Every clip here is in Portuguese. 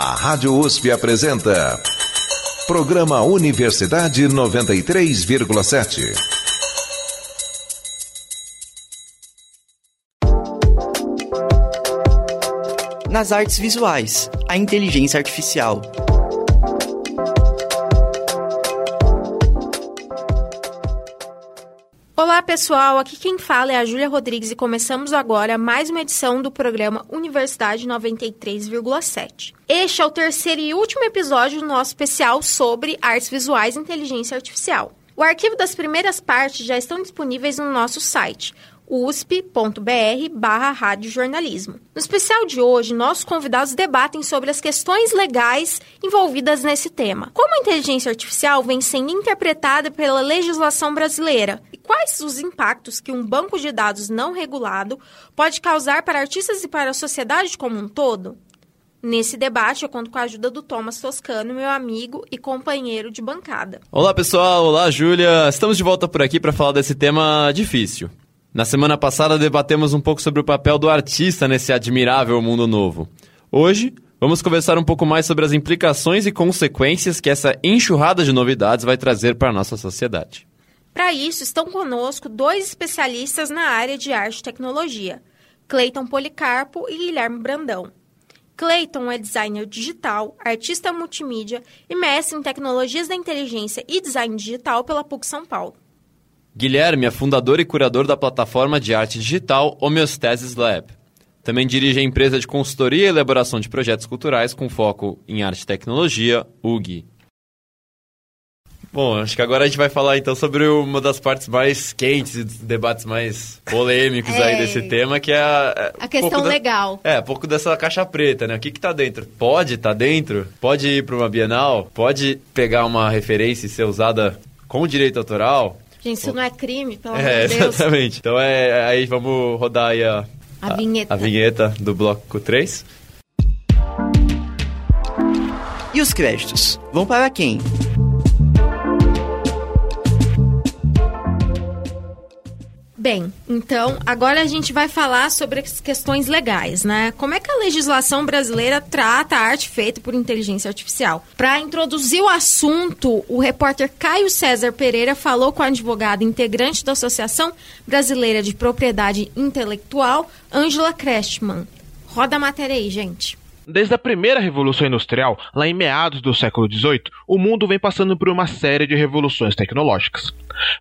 A Rádio USP apresenta. Programa Universidade 93,7. Nas artes visuais, a inteligência artificial. Pessoal, aqui quem fala é a Júlia Rodrigues e começamos agora mais uma edição do programa Universidade 93,7. Este é o terceiro e último episódio do nosso especial sobre artes visuais e inteligência artificial. O arquivo das primeiras partes já estão disponíveis no nosso site, usp.br barra radiojornalismo. No especial de hoje, nossos convidados debatem sobre as questões legais envolvidas nesse tema. Como a inteligência artificial vem sendo interpretada pela legislação brasileira e quais os impactos que um banco de dados não regulado pode causar para artistas e para a sociedade como um todo? Nesse debate, eu conto com a ajuda do Thomas Toscano, meu amigo e companheiro de bancada. Olá, pessoal. Olá, Júlia. Estamos de volta por aqui para falar desse tema difícil. Na semana passada debatemos um pouco sobre o papel do artista nesse admirável mundo novo. Hoje, vamos conversar um pouco mais sobre as implicações e consequências que essa enxurrada de novidades vai trazer para a nossa sociedade. Para isso, estão conosco dois especialistas na área de arte e tecnologia, Cleiton Policarpo e Guilherme Brandão. Clayton é designer digital, artista multimídia e mestre em tecnologias da inteligência e design digital pela PUC São Paulo. Guilherme é fundador e curador da plataforma de arte digital Homeostasis Lab. Também dirige a empresa de consultoria e elaboração de projetos culturais com foco em arte e tecnologia, UG. Bom, acho que agora a gente vai falar então sobre uma das partes mais quentes e debates mais polêmicos é. aí desse tema, que é a, a questão da, legal. é, um pouco dessa caixa preta, né? O que que tá dentro? Pode estar tá dentro? Pode ir para uma Bienal? Pode pegar uma referência e ser usada com direito autoral? Gente, isso não é crime, pelo é, amor de Deus. Exatamente. Então é, aí vamos rodar aí a, a, a vinheta. A vinheta do bloco 3. E os créditos? Vão para quem? Bem, então agora a gente vai falar sobre as questões legais, né? Como é que a legislação brasileira trata a arte feita por inteligência artificial? Para introduzir o assunto, o repórter Caio César Pereira falou com a advogada integrante da Associação Brasileira de Propriedade Intelectual, Ângela Crestman. Roda a matéria aí, gente. Desde a primeira Revolução Industrial, lá em meados do século XVIII, o mundo vem passando por uma série de revoluções tecnológicas.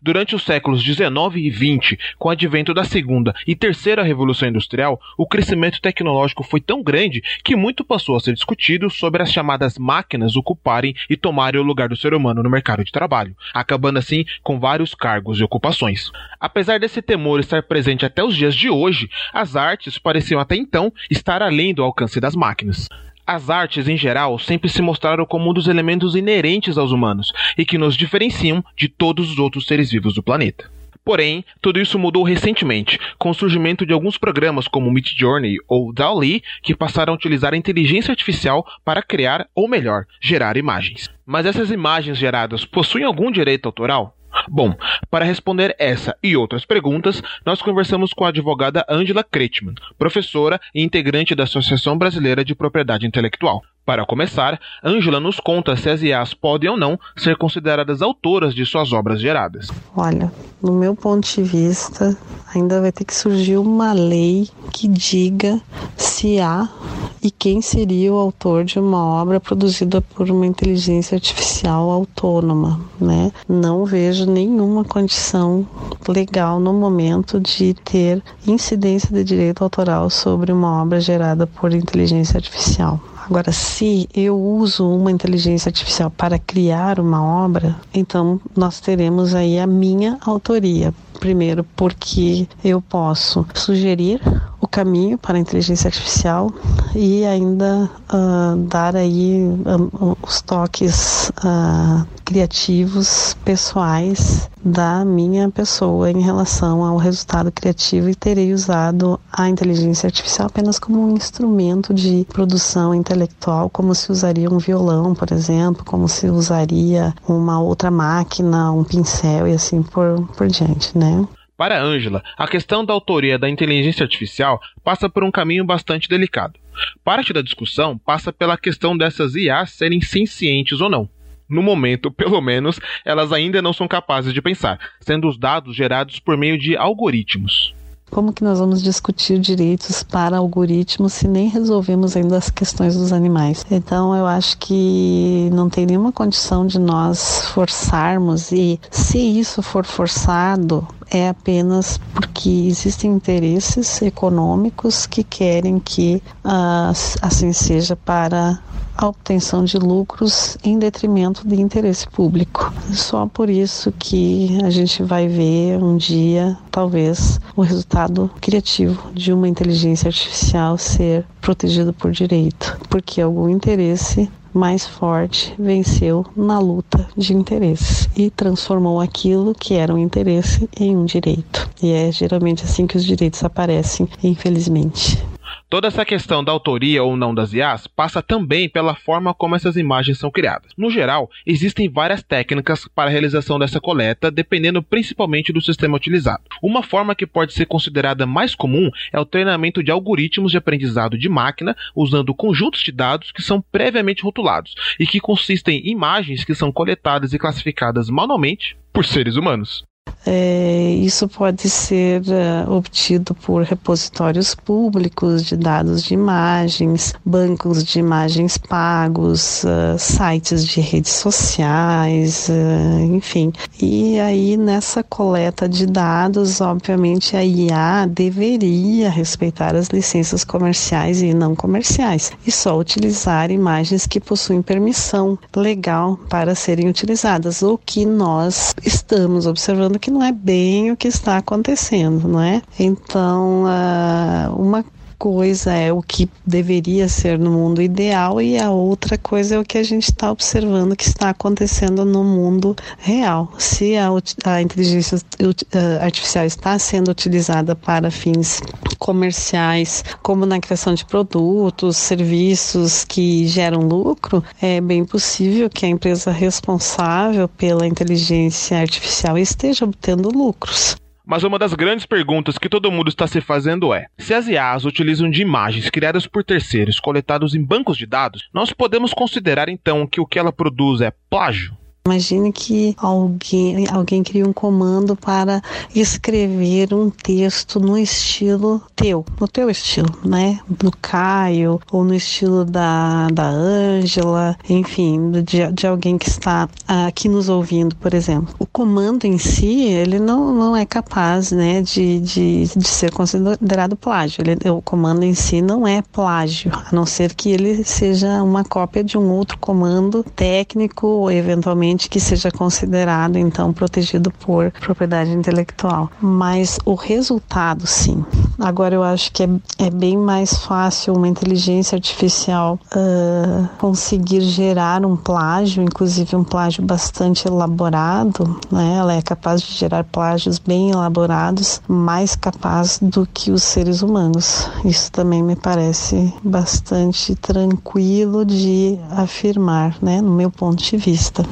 Durante os séculos XIX e XX, com o advento da segunda e terceira Revolução Industrial, o crescimento tecnológico foi tão grande que muito passou a ser discutido sobre as chamadas máquinas ocuparem e tomarem o lugar do ser humano no mercado de trabalho, acabando assim com vários cargos e ocupações. Apesar desse temor estar presente até os dias de hoje, as artes pareciam até então estar além do alcance das máquinas. As artes, em geral, sempre se mostraram como um dos elementos inerentes aos humanos e que nos diferenciam de todos os outros seres vivos do planeta. Porém, tudo isso mudou recentemente, com o surgimento de alguns programas como Midjourney ou DALL-E, que passaram a utilizar a inteligência artificial para criar, ou melhor, gerar imagens. Mas essas imagens geradas possuem algum direito autoral? Bom, para responder essa e outras perguntas, nós conversamos com a advogada Angela Kretschmann, professora e integrante da Associação Brasileira de Propriedade Intelectual. Para começar, Ângela nos conta se as IAs podem ou não ser consideradas autoras de suas obras geradas. Olha, no meu ponto de vista, ainda vai ter que surgir uma lei que diga se há e quem seria o autor de uma obra produzida por uma inteligência artificial autônoma, né? Não vejo nenhuma condição legal no momento de ter incidência de direito autoral sobre uma obra gerada por inteligência artificial. Agora, se eu uso uma inteligência artificial para criar uma obra, então nós teremos aí a minha autoria. Primeiro, porque eu posso sugerir o caminho para a inteligência artificial e ainda uh, dar aí um, os toques uh, criativos pessoais da minha pessoa em relação ao resultado criativo e terei usado a inteligência artificial apenas como um instrumento de produção intelectual, como se usaria um violão, por exemplo, como se usaria uma outra máquina, um pincel e assim por, por diante, né? Para Angela, a questão da autoria da inteligência artificial passa por um caminho bastante delicado. Parte da discussão passa pela questão dessas IAs serem sencientes ou não. No momento, pelo menos, elas ainda não são capazes de pensar, sendo os dados gerados por meio de algoritmos. Como que nós vamos discutir direitos para algoritmos se nem resolvemos ainda as questões dos animais? Então eu acho que não tem nenhuma condição de nós forçarmos e se isso for forçado é apenas porque existem interesses econômicos que querem que uh, assim seja para a obtenção de lucros em detrimento de interesse público. Só por isso que a gente vai ver um dia, talvez, o resultado criativo de uma inteligência artificial ser protegido por direito, porque algum interesse mais forte venceu na luta de interesses e transformou aquilo que era um interesse em um direito. E é geralmente assim que os direitos aparecem, infelizmente. Toda essa questão da autoria ou não das IAs passa também pela forma como essas imagens são criadas. No geral, existem várias técnicas para a realização dessa coleta, dependendo principalmente do sistema utilizado. Uma forma que pode ser considerada mais comum é o treinamento de algoritmos de aprendizado de máquina usando conjuntos de dados que são previamente rotulados e que consistem em imagens que são coletadas e classificadas manualmente por seres humanos. É, isso pode ser uh, obtido por repositórios públicos de dados de imagens, bancos de imagens pagos, uh, sites de redes sociais, uh, enfim. E aí, nessa coleta de dados, obviamente, a IA deveria respeitar as licenças comerciais e não comerciais e só utilizar imagens que possuem permissão legal para serem utilizadas, o que nós estamos observando que não é bem o que está acontecendo, não é? Então, uh, uma coisa é o que deveria ser no mundo ideal e a outra coisa é o que a gente está observando que está acontecendo no mundo real. Se a, a inteligência artificial está sendo utilizada para fins comerciais, como na criação de produtos, serviços que geram lucro, é bem possível que a empresa responsável pela inteligência artificial esteja obtendo lucros. Mas uma das grandes perguntas que todo mundo está se fazendo é: se as IAs utilizam de imagens criadas por terceiros coletados em bancos de dados, nós podemos considerar então que o que ela produz é plágio? Imagine que alguém, alguém cria um comando para escrever um texto no estilo teu, no teu estilo, né? Do Caio, ou no estilo da, da Ângela, enfim, de, de alguém que está aqui nos ouvindo, por exemplo. O comando em si, ele não, não é capaz, né, de, de, de ser considerado plágio. Ele, o comando em si não é plágio, a não ser que ele seja uma cópia de um outro comando técnico, ou eventualmente que seja considerado então protegido por propriedade intelectual. Mas o resultado, sim. Agora eu acho que é, é bem mais fácil uma inteligência artificial uh, conseguir gerar um plágio, inclusive um plágio bastante elaborado, né? Ela é capaz de gerar plágios bem elaborados, mais capaz do que os seres humanos. Isso também me parece bastante tranquilo de afirmar, né? No meu ponto de vista.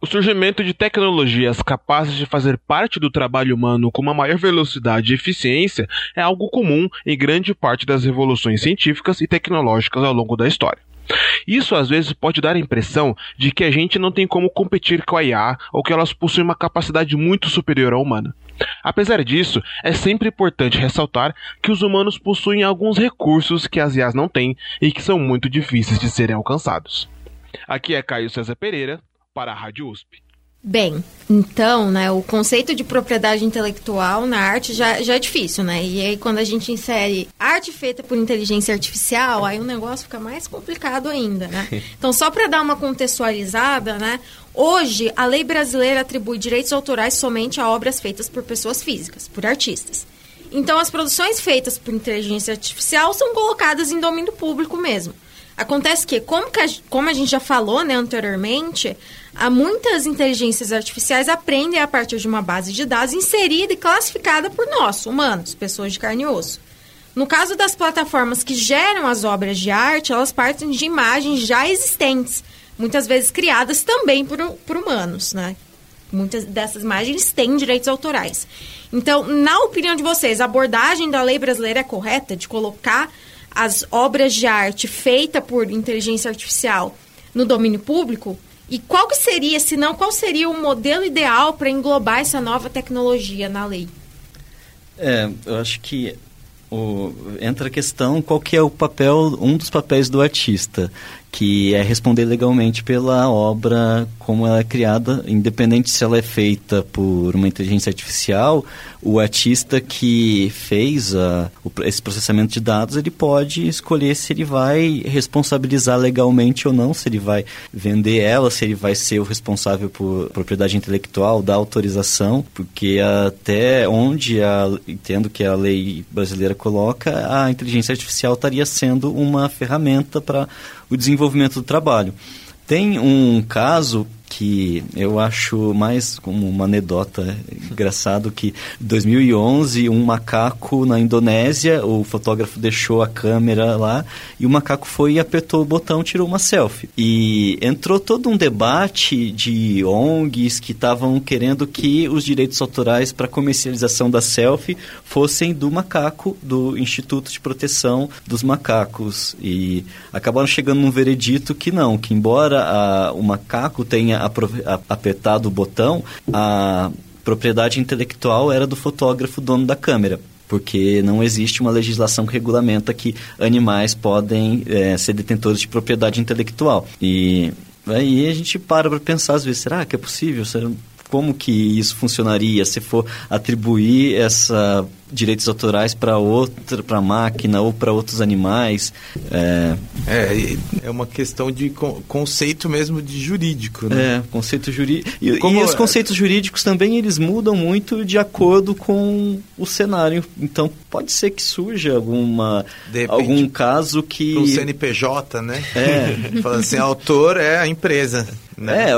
O surgimento de tecnologias capazes de fazer parte do trabalho humano com uma maior velocidade e eficiência é algo comum em grande parte das revoluções científicas e tecnológicas ao longo da história. Isso às vezes pode dar a impressão de que a gente não tem como competir com a IA ou que elas possuem uma capacidade muito superior à humana. Apesar disso, é sempre importante ressaltar que os humanos possuem alguns recursos que as IAs não têm e que são muito difíceis de serem alcançados. Aqui é Caio César Pereira para a Rádio USP. Bem, então, né, o conceito de propriedade intelectual na arte já, já é difícil, né? E aí quando a gente insere arte feita por inteligência artificial, aí o negócio fica mais complicado ainda, né? Então, só para dar uma contextualizada, né? Hoje, a lei brasileira atribui direitos autorais somente a obras feitas por pessoas físicas, por artistas. Então, as produções feitas por inteligência artificial são colocadas em domínio público mesmo. Acontece que, como, que a, como a gente já falou né, anteriormente, há muitas inteligências artificiais aprendem a partir de uma base de dados inserida e classificada por nós, humanos, pessoas de carne e osso. No caso das plataformas que geram as obras de arte, elas partem de imagens já existentes, muitas vezes criadas também por, por humanos, né? Muitas dessas imagens têm direitos autorais. Então, na opinião de vocês, a abordagem da lei brasileira é correta de colocar as obras de arte feitas por inteligência artificial no domínio público? E qual que seria, se não, qual seria o modelo ideal para englobar essa nova tecnologia na lei? É, eu acho que o, entra a questão qual que é o papel, um dos papéis do artista que é responder legalmente pela obra como ela é criada, independente se ela é feita por uma inteligência artificial, o artista que fez a, o, esse processamento de dados, ele pode escolher se ele vai responsabilizar legalmente ou não, se ele vai vender ela, se ele vai ser o responsável por propriedade intelectual, da autorização, porque até onde a, entendo que a lei brasileira coloca, a inteligência artificial estaria sendo uma ferramenta para o desenvolvimento do trabalho. Tem um caso que eu acho mais como uma anedota engraçado que em 2011 um macaco na Indonésia o fotógrafo deixou a câmera lá e o macaco foi e apertou o botão tirou uma selfie. E entrou todo um debate de ONGs que estavam querendo que os direitos autorais para comercialização da selfie fossem do macaco do Instituto de Proteção dos Macacos. E acabaram chegando num veredito que não que embora a, o macaco tenha apertado o botão, a propriedade intelectual era do fotógrafo dono da câmera porque não existe uma legislação que regulamenta que animais podem é, ser detentores de propriedade intelectual. E aí a gente para para pensar às vezes, será que é possível? Como que isso funcionaria se for atribuir essa direitos autorais para outra, para máquina ou para outros animais. É... é, é uma questão de conceito mesmo de jurídico, né? É, conceito jurídico. E, Como... e os conceitos jurídicos também eles mudam muito de acordo com o cenário. Então pode ser que surja alguma repente, algum caso que o CNPJ, né? É, falando assim, autor é a empresa. Né? É,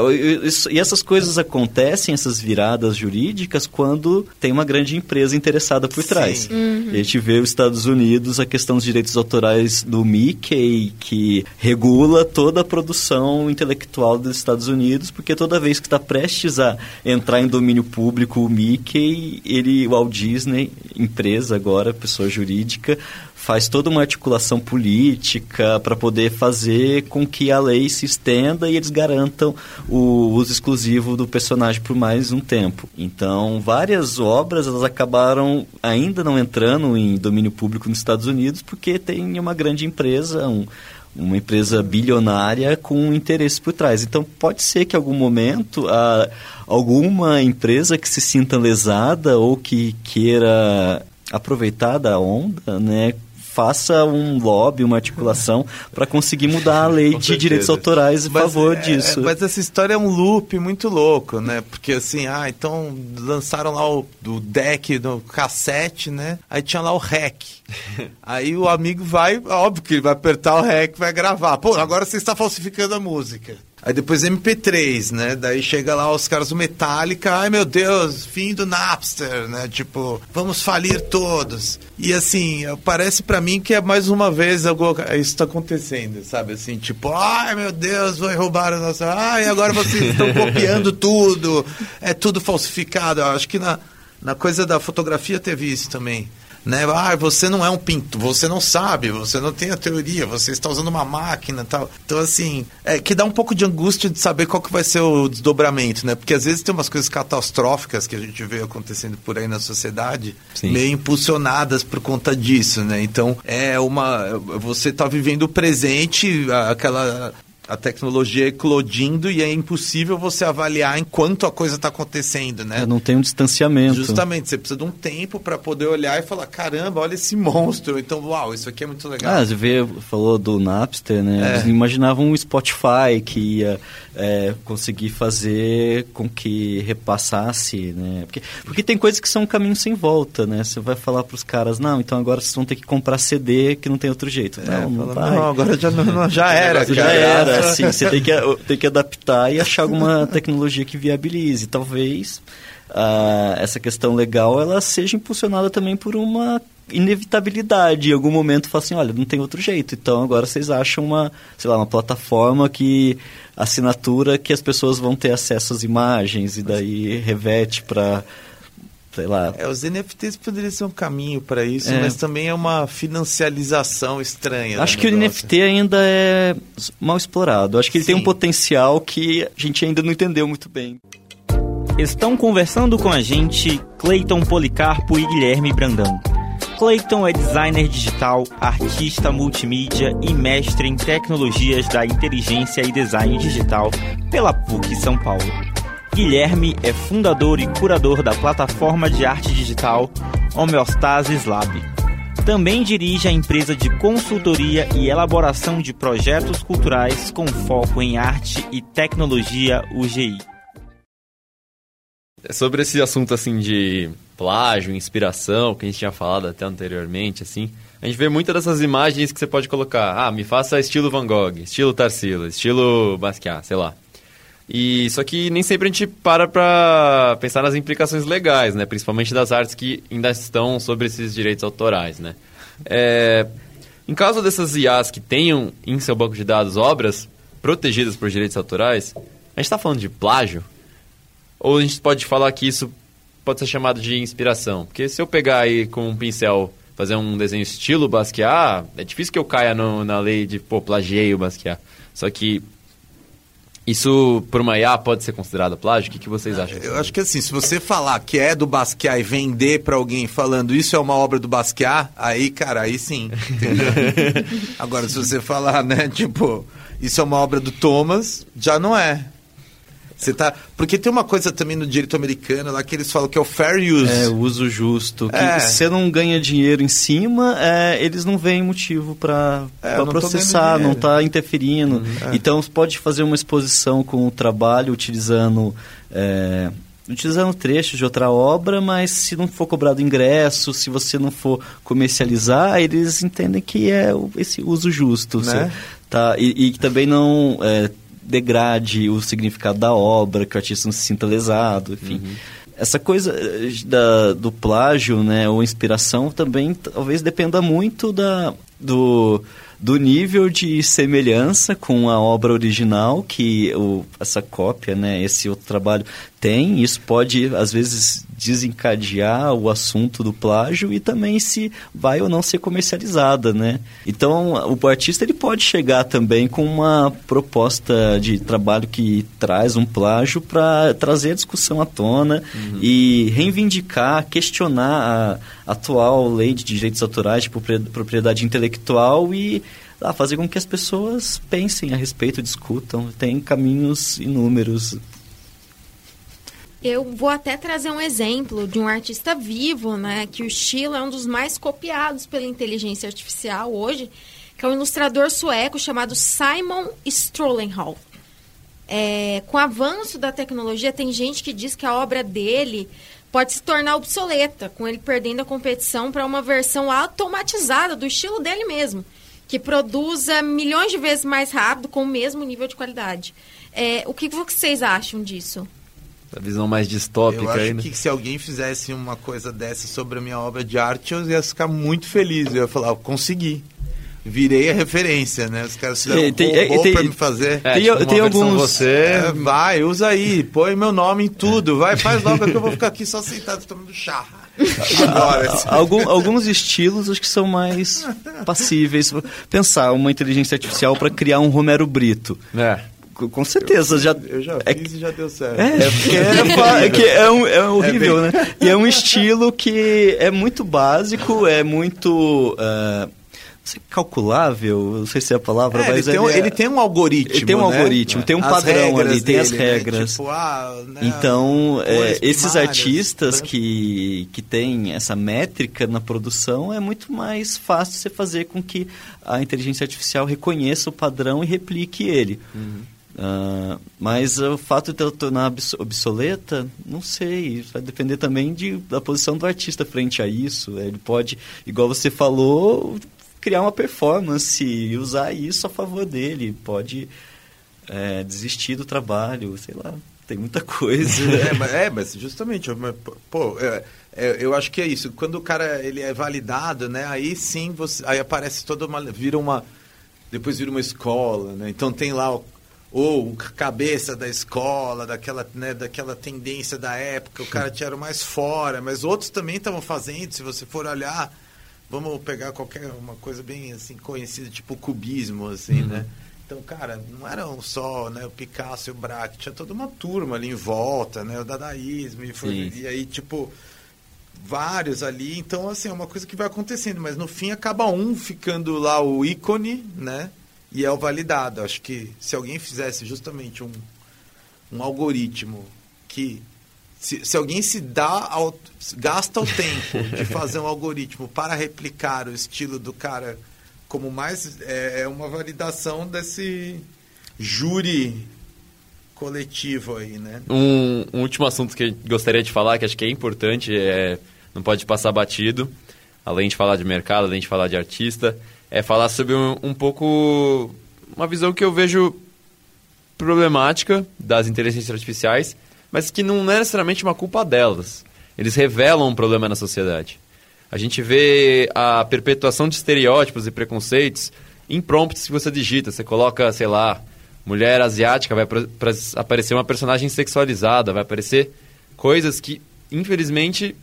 e essas coisas acontecem, essas viradas jurídicas, quando tem uma grande empresa interessada por por trás. Uhum. A gente vê os Estados Unidos, a questão dos direitos autorais do Mickey, que regula toda a produção intelectual dos Estados Unidos, porque toda vez que está prestes a entrar em domínio público o Mickey, ele, o Walt Disney, empresa agora, pessoa jurídica, faz toda uma articulação política para poder fazer com que a lei se estenda e eles garantam o uso exclusivo do personagem por mais um tempo. Então, várias obras elas acabaram ainda não entrando em domínio público nos Estados Unidos porque tem uma grande empresa, um, uma empresa bilionária com interesse por trás. Então, pode ser que em algum momento a, alguma empresa que se sinta lesada ou que queira aproveitar da onda, né, faça um lobby, uma articulação para conseguir mudar a lei de direitos autorais em mas, favor é, disso. Mas essa história é um loop muito louco, né? Porque assim, ah, então lançaram lá o, o deck do cassete, né? Aí tinha lá o REC. Aí o amigo vai, óbvio que ele vai apertar o REC, vai gravar. Pô, agora você está falsificando a música. Aí depois MP3, né? Daí chega lá os caras do Metallica, ai meu Deus, fim do Napster, né? Tipo, vamos falir todos. E assim, parece para mim que é mais uma vez isso tá acontecendo, sabe? Assim, tipo, ai meu Deus, vão roubar a nossa. Ai, agora vocês estão copiando tudo, é tudo falsificado. Eu acho que na, na coisa da fotografia teve isso também né? Ah, você não é um pintor, você não sabe, você não tem a teoria, você está usando uma máquina tal. Então, assim, é que dá um pouco de angústia de saber qual que vai ser o desdobramento, né? Porque às vezes tem umas coisas catastróficas que a gente vê acontecendo por aí na sociedade, Sim. meio impulsionadas por conta disso, né? Então, é uma. Você está vivendo o presente, aquela a tecnologia eclodindo e é impossível você avaliar enquanto a coisa está acontecendo, né? Não tem um distanciamento. Justamente, você precisa de um tempo para poder olhar e falar, caramba, olha esse monstro. Então, uau, isso aqui é muito legal. Ah, você vê, falou do Napster, né? É. Eles imaginavam um Spotify que ia é, conseguir fazer com que repassasse, né? Porque, porque tem coisas que são um caminho sem volta, né? Você vai falar para os caras, não, então agora vocês vão ter que comprar CD que não tem outro jeito. É, não, não, não, agora já, não, já era. já era assim, você tem que, tem que adaptar e achar alguma tecnologia que viabilize. Talvez uh, essa questão legal ela seja impulsionada também por uma inevitabilidade. Em algum momento fala assim, olha, não tem outro jeito. Então agora vocês acham uma, sei lá, uma plataforma que assinatura que as pessoas vão ter acesso às imagens e daí revete para sei lá. É, os NFTs poderiam ser um caminho para isso, É. mas também é uma financialização estranha. Acho do que o. NFT ainda é mal explorado. Acho que ele tem Sim. um potencial que a gente ainda não entendeu muito bem. Estão conversando com a gente Cleiton Policarpo e Guilherme Brandão. Cleiton é designer digital, artista multimídia e mestre em tecnologias da inteligência e design digital pela PUC São Paulo. Guilherme é fundador e curador da plataforma de arte digital Homeostasis Lab. Também dirige a empresa de consultoria e elaboração de projetos culturais com foco em arte e tecnologia UGI. É Sobre esse assunto assim de plágio, inspiração, que a gente tinha falado até anteriormente, assim, a gente vê muitas dessas imagens que você pode colocar, ah, me faça estilo Van Gogh, estilo Tarsila, estilo Basquiat, sei lá. E só que nem sempre a gente para pra pensar nas implicações legais, né? Principalmente das artes que ainda estão sobre esses direitos autorais, né? É, em caso dessas IAs que tenham em seu banco de dados obras protegidas por direitos autorais, a gente está falando de plágio? Ou a gente pode falar que isso pode ser chamado de inspiração? Porque se eu pegar aí com um pincel, fazer um desenho estilo Basquiat, é difícil que eu caia no- na lei de, pô, plagiei o Basquiat. Só que isso, por uma IA, pode ser considerado plágio? O que, que vocês acham? Eu acho que assim, se você falar que é do Basquiat e vender pra alguém falando isso é uma obra do Basquiat, aí, cara, aí sim. Agora, se você falar, né, tipo, isso é uma obra do Thomas, já não é. Você tá. Porque tem uma coisa também no direito americano lá que eles falam que é o fair use. É, o uso justo. Que É. se você não ganha dinheiro em cima, é, eles não veem motivo para É, processar, não está interferindo. É. Então, você pode fazer uma exposição com o trabalho utilizando... é, Utilizando trechos de outra obra, mas se não for cobrado ingresso, se você não for comercializar, eles entendem que é esse uso justo. Né? Você- tá? E, e também não é, degrade o significado da obra, que o artista não se sinta lesado, enfim. Essa coisa eh, da, do plágio, né, ou inspiração, também talvez dependa muito da, do, do nível de semelhança com a obra original que o, essa cópia, né, esse outro trabalho tem. Isso pode, às vezes, desencadear o assunto do plágio e também se vai ou não ser comercializada, né? Então, o artista ele pode chegar também com uma proposta de trabalho que traz um plágio para trazer a discussão à tona e reivindicar, questionar a atual lei de direitos autorais de propri- propriedade intelectual e ah, fazer com que as pessoas pensem a respeito, discutam. Tem caminhos inúmeros. Eu vou até trazer um exemplo de um artista vivo, né? Que o estilo é um dos mais copiados pela inteligência artificial hoje, que é um ilustrador sueco chamado Simon Strollenhal. É, com o avanço da tecnologia, tem gente que diz que a obra dele pode se tornar obsoleta, com ele perdendo a competição para uma versão automatizada do estilo dele mesmo, que produza milhões de vezes mais rápido com o mesmo nível de qualidade. É, o que vocês acham disso? A visão mais distópica Eu acho aí, né? que se alguém fizesse uma coisa dessa sobre a minha obra de arte, eu ia ficar muito feliz. Eu ia falar, eu consegui. Virei a referência, né? Os caras fizeram É, um tem- é, robô tem- pra me fazer. É, Tem- tipo, tem alguns- Você... É, vai, usa aí, põe meu nome em tudo. Vai, faz logo que eu vou ficar aqui só sentado tomando chá. Agora. Algum- alguns estilos acho que são mais passíveis. Pensar uma inteligência artificial para criar um Romero Brito. É. Com certeza, já. Eu já é, fiz e já deu certo. é, é porque é, é que é, um- é horrível, né? E é um estilo que é muito básico, é muito. não sei, calculável, não sei se é a palavra, É, ele, mas tem, um- é- ele tem um algoritmo. Ele tem um né? algoritmo, tem um As padrão ali, tem as dele, né? regras. Tipo, ah, né, Então, é, esses artistas branco. que, que têm essa métrica na produção, é muito mais fácil você fazer com que a inteligência artificial reconheça o padrão e replique ele. Ah, mas o fato de eu tornar obs- obsoleta, não sei. Vai depender também de, da posição do artista frente a isso. Ele pode, igual você falou, criar uma performance e usar isso a favor dele. Pode é, desistir do trabalho, sei lá. Tem muita coisa. É, mas, é, mas justamente, pô, é, é, eu acho que é isso. Quando o cara ele é validado, né? Aí sim, você, aí aparece toda uma, vira uma, depois vira uma escola, né? Então tem lá o, ou o cabeça da escola, daquela, né, daquela tendência da época, o cara tinha mais fora, mas outros também estavam fazendo, se você for olhar, vamos pegar qualquer uma coisa bem assim conhecida, tipo o cubismo, assim, uhum. né? Então, cara, não eram só né, o Picasso e o Braque, tinha toda uma turma ali em volta, né? O dadaísmo, e, foi, e aí, tipo, vários ali. Então, assim, é uma coisa que vai acontecendo, mas no fim acaba um ficando lá o ícone, né? E é o validado. Acho que se alguém fizesse justamente um, um algoritmo que. Se, se alguém se dá ao, gasta o tempo de fazer um algoritmo para replicar o estilo do cara como mais é, é uma validação desse júri coletivo aí, né? Um, um, último assunto que gostaria de falar, que acho que é importante, é, não pode passar batido, além de falar de mercado, além de falar de artista, é falar sobre um, um pouco uma visão que eu vejo problemática das inteligências artificiais, mas que não é necessariamente uma culpa delas. Eles revelam um problema na sociedade. A gente vê a perpetuação de estereótipos e preconceitos em prompts que você digita. Você coloca, sei lá, mulher asiática, vai aparecer uma personagem sexualizada, vai aparecer coisas que, infelizmente,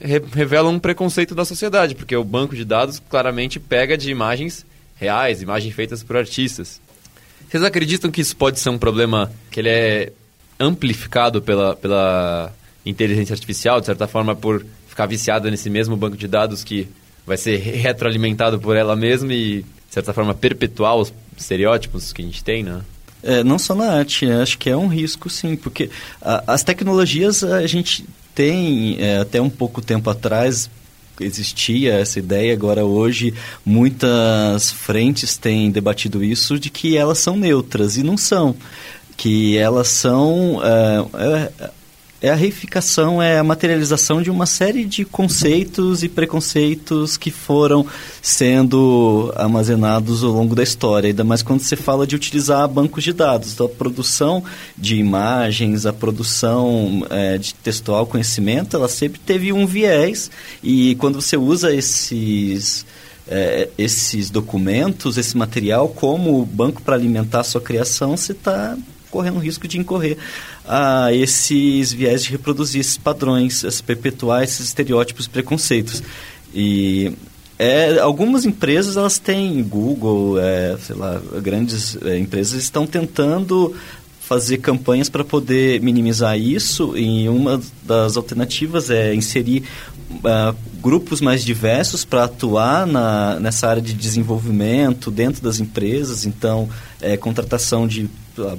re revelam um preconceito da sociedade, porque o banco de dados claramente pega de imagens reais, imagens feitas por artistas. Vocês acreditam que isso pode ser um problema que ele é amplificado pela, pela inteligência artificial, de certa forma, por ficar viciada nesse mesmo banco de dados que vai ser retroalimentado por ela mesma e, de certa forma, perpetuar os estereótipos que a gente tem, né? É, não só na arte, né? acho que é um risco, sim, porque a, as tecnologias a gente tem, é, até um pouco tempo atrás, existia essa ideia, agora hoje muitas frentes têm debatido isso, de que elas são neutras, e não são. Que elas são... É, é a reificação, é a materialização de uma série de conceitos e preconceitos que foram sendo armazenados ao longo da história, ainda mais quando você fala de utilizar bancos de dados. Então, a produção de imagens, a produção é, de textual conhecimento, ela sempre teve um viés e quando você usa esses... É, esses documentos, esse material como banco para alimentar a sua criação, você está correndo risco de incorrer a esses viés de reproduzir esses padrões, a perpetuar esses estereótipos preconceitos. E é, algumas empresas elas têm Google, é, sei lá, grandes é, empresas estão tentando fazer campanhas para poder minimizar isso e uma das alternativas é inserir uh, grupos mais diversos para atuar na, nessa área de desenvolvimento dentro das empresas então é, contratação de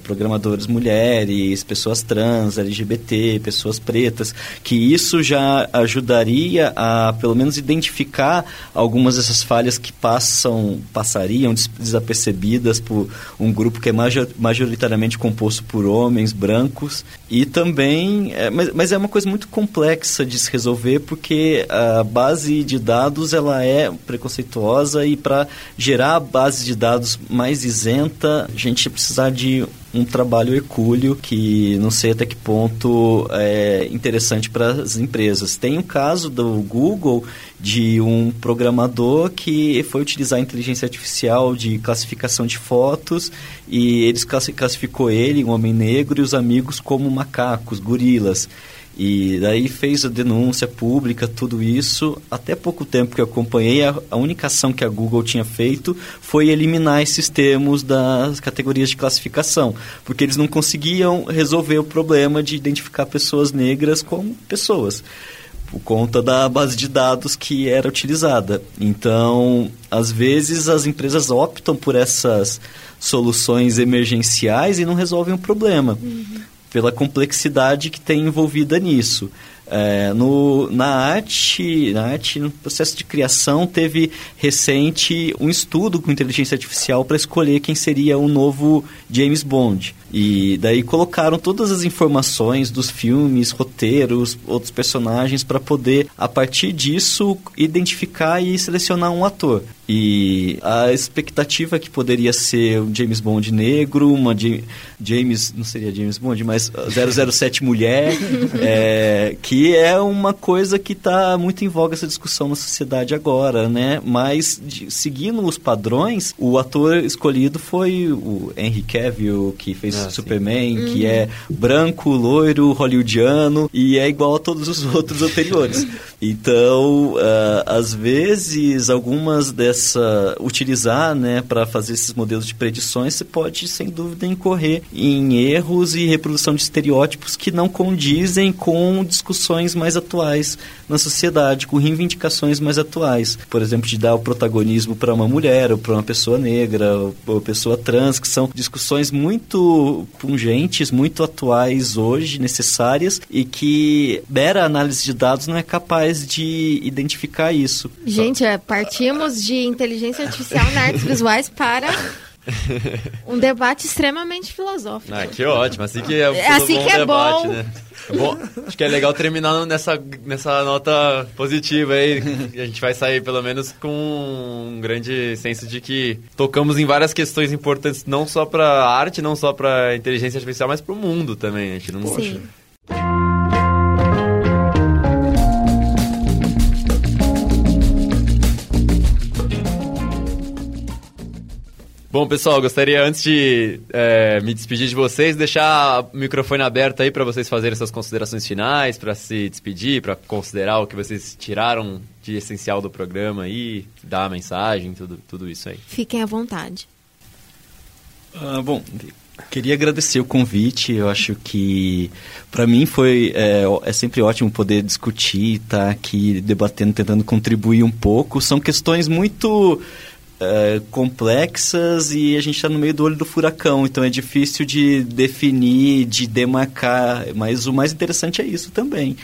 programadores mulheres, pessoas trans, LGBT, pessoas pretas, que isso já ajudaria a, pelo menos, identificar algumas dessas falhas que passam, passariam desapercebidas por um grupo que é majoritariamente composto por homens brancos. E também, é, mas, mas é uma coisa muito complexa de se resolver porque a base de dados ela é preconceituosa e para gerar a base de dados mais isenta, a gente ia precisar de um trabalho hercúleo que não sei até que ponto é interessante para as empresas. Tem o um caso do Google de um programador que foi utilizar a inteligência artificial de classificação de fotos e eles classificou ele, um homem negro, e os amigos como macacos, gorilas. E daí fez a denúncia pública, tudo isso. Até pouco tempo que eu acompanhei, a, a única ação que a Google tinha feito foi eliminar esses termos das categorias de classificação, porque eles não conseguiam resolver o problema de identificar pessoas negras como pessoas por conta da base de dados que era utilizada. Então, às vezes as empresas optam por essas soluções emergenciais e não resolvem o problema. Uhum pela complexidade que tem envolvida nisso. É, no, na arte, na arte, no processo de criação, teve recente um estudo com inteligência artificial para escolher quem seria o novo James Bond. E daí colocaram todas as informações dos filmes, roteiros, outros personagens para poder, a partir disso, identificar e selecionar um ator. E a expectativa é que poderia ser um James Bond negro, uma James, não seria James Bond, mas 007 mulher, é, que é uma coisa que está muito em voga essa discussão na sociedade agora, né? Mas de, seguindo os padrões, o ator escolhido foi o Henry Cavill, que fez ah, Superman, sim. que uhum. é branco, loiro, hollywoodiano e é igual a todos os outros anteriores. Então, uh, às vezes, algumas dessa utilizar, né, para fazer esses modelos de predições, você pode sem dúvida incorrer em erros e reprodução de estereótipos que não condizem com discussões mais atuais na sociedade, com reivindicações mais atuais. Por exemplo, de dar o protagonismo para uma mulher, ou para uma pessoa negra, ou pessoa trans, que são discussões muito pungentes, muito atuais hoje, necessárias, e que mera análise de dados não é capaz de identificar isso. Gente, é, partimos de inteligência artificial na artes visuais para um debate extremamente filosófico. Ah, que ótimo, assim que é, é assim que é debate, bom. Né? Bom, acho que é legal terminar nessa, nessa nota positiva aí. A gente vai sair pelo menos com um grande senso de que tocamos em várias questões importantes, não só para arte, não só para inteligência artificial, mas para o mundo também. A gente não Sim. Bom, pessoal, gostaria antes de é, me despedir de vocês, deixar o microfone aberto aí para vocês fazerem suas considerações finais, para se despedir, para considerar o que vocês tiraram de essencial do programa aí, dar a mensagem, tudo, tudo isso aí. Fiquem à vontade. Ah, bom, Queria agradecer o convite. Eu acho que para mim foi é, é, sempre ótimo poder discutir, estar tá aqui debatendo, tentando contribuir um pouco. São questões muito é, complexas e a gente está no meio do olho do furacão, então é difícil de definir, de demarcar, mas o mais interessante é isso também.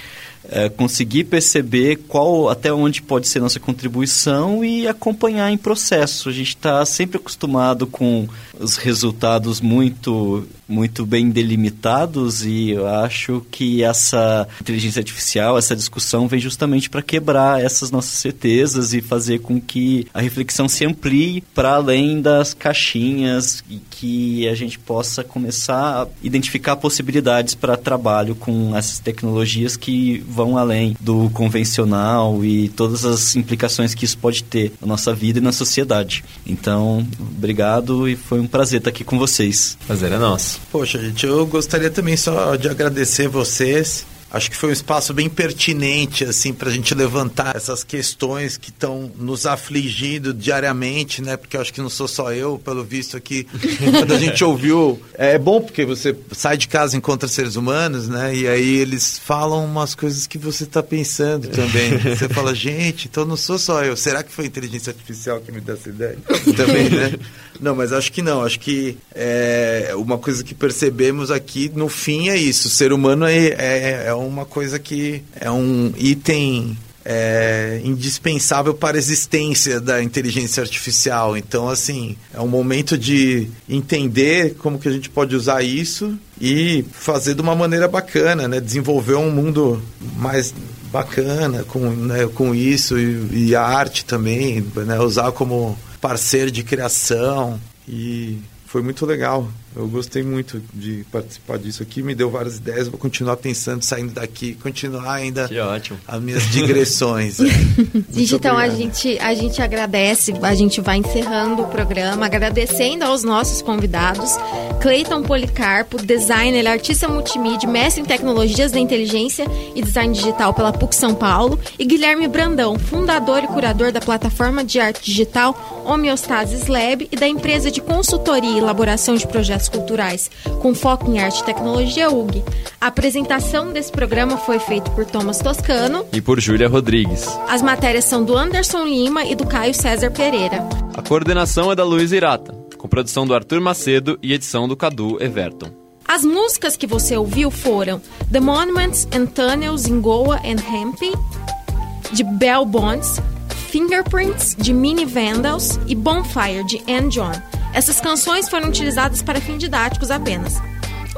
É, conseguir perceber qual até onde pode ser nossa contribuição e acompanhar em processo. A gente está sempre acostumado com os resultados muito muito bem delimitados e eu acho que essa inteligência artificial, essa discussão vem justamente para quebrar essas nossas certezas e fazer com que a reflexão se amplie para além das caixinhas e que a gente possa começar a identificar possibilidades para trabalho com essas tecnologias que vão além do convencional e todas as implicações que isso pode ter na nossa vida e na sociedade. Então, obrigado e foi um prazer estar aqui com vocês. Prazer é nosso. Poxa, gente, eu gostaria também só de agradecer vocês Acho que foi um espaço bem pertinente, assim, para a gente levantar essas questões que estão nos afligindo diariamente, né? Porque acho que não sou só eu, pelo visto aqui. quando a gente ouviu. É bom porque você sai de casa e encontra seres humanos, né? E aí eles falam umas coisas que você está pensando também. Você fala, gente, então não sou só eu. Será que foi a inteligência artificial que me deu essa ideia? também, né? Não, mas acho que não. Acho que é uma coisa que percebemos aqui, no fim, é isso. O ser humano é, é, é uma coisa que é um item é, indispensável para a existência da inteligência artificial. Então, assim, é um momento de entender como que a gente pode usar isso e fazer de uma maneira bacana, né? Desenvolver um mundo mais bacana com, né, com isso e, e a arte também, né? Usar como parceiro de criação e foi muito legal. Eu gostei muito de participar disso aqui, me deu várias ideias, vou continuar pensando, saindo daqui, continuar ainda que ótimo. as minhas digressões. é. então a gente, a gente agradece, a gente vai encerrando o programa, agradecendo aos nossos convidados, Cleiton Policarpo, designer, artista multimídia, mestre em tecnologias da inteligência e design digital pela PUC São Paulo, e Guilherme Brandão, fundador e curador da plataforma de arte digital Homeostasis Lab e da empresa de consultoria e elaboração de projetos culturais, com foco em arte e tecnologia UG. A apresentação desse programa foi feita por Thomas Toscano e por Júlia Rodrigues. As matérias são do Anderson Lima e do Caio César Pereira. A coordenação é da Luiz Irata, com produção do Arthur Macedo e edição do Cadu Everton. As músicas que você ouviu foram The Monuments and Tunnels in Goa and Hempe, de Bell Bonds, Fingerprints, de Mini Vandals e Bonfire, de Anne John. Essas canções foram utilizadas para fins didáticos apenas.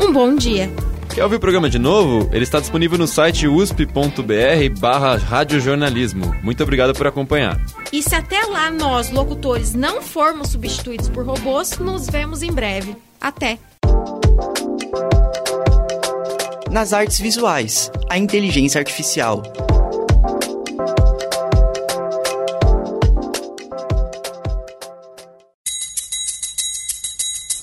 Um bom dia! Quer ouvir o programa de novo? Ele está disponível no site usp.br barra radiojornalismo. Muito obrigado por acompanhar. E se até lá nós, locutores, não formos substituídos por robôs, nos vemos em breve. Até! Nas artes visuais, a inteligência artificial.